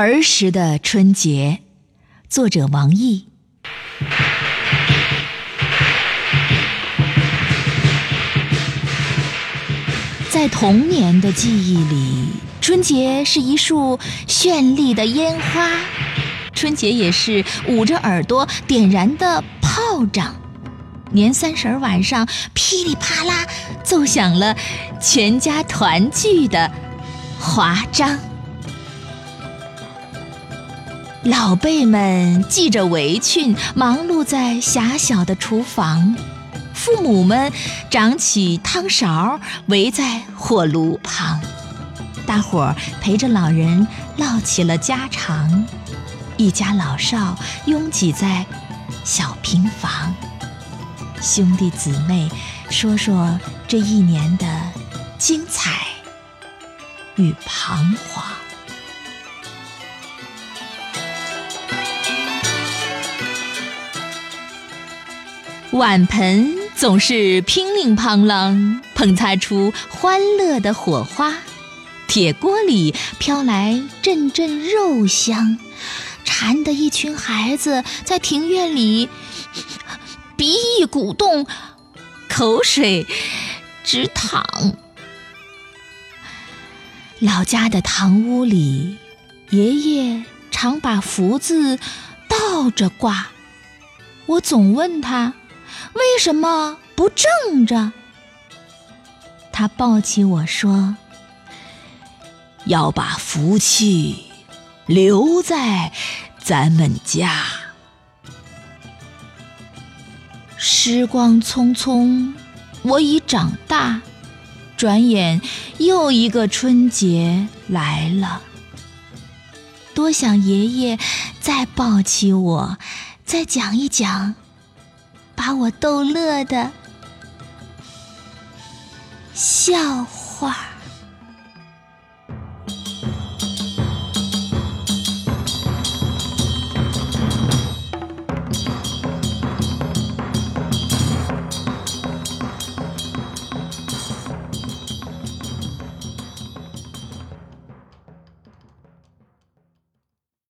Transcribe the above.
儿时的春节，作者王毅。在童年的记忆里，春节是一束绚丽的烟花，春节也是捂着耳朵点燃的炮仗。年三十晚上，噼里啪啦奏响了全家团聚的华章。老辈们系着围裙，忙碌在狭小的厨房；父母们掌起汤勺，围在火炉旁。大伙儿陪着老人唠起了家常，一家老少拥挤在小平房，兄弟姊妹说说这一年的精彩与彷徨。碗盆总是乒铃乓啷，碰擦出欢乐的火花；铁锅里飘来阵阵肉香，馋得一群孩子在庭院里鼻翼鼓动，口水直淌。老家的堂屋里，爷爷常把福字倒着挂，我总问他。为什么不正着？他抱起我说：“要把福气留在咱们家。”时光匆匆，我已长大，转眼又一个春节来了。多想爷爷再抱起我，再讲一讲。把我逗乐的笑话。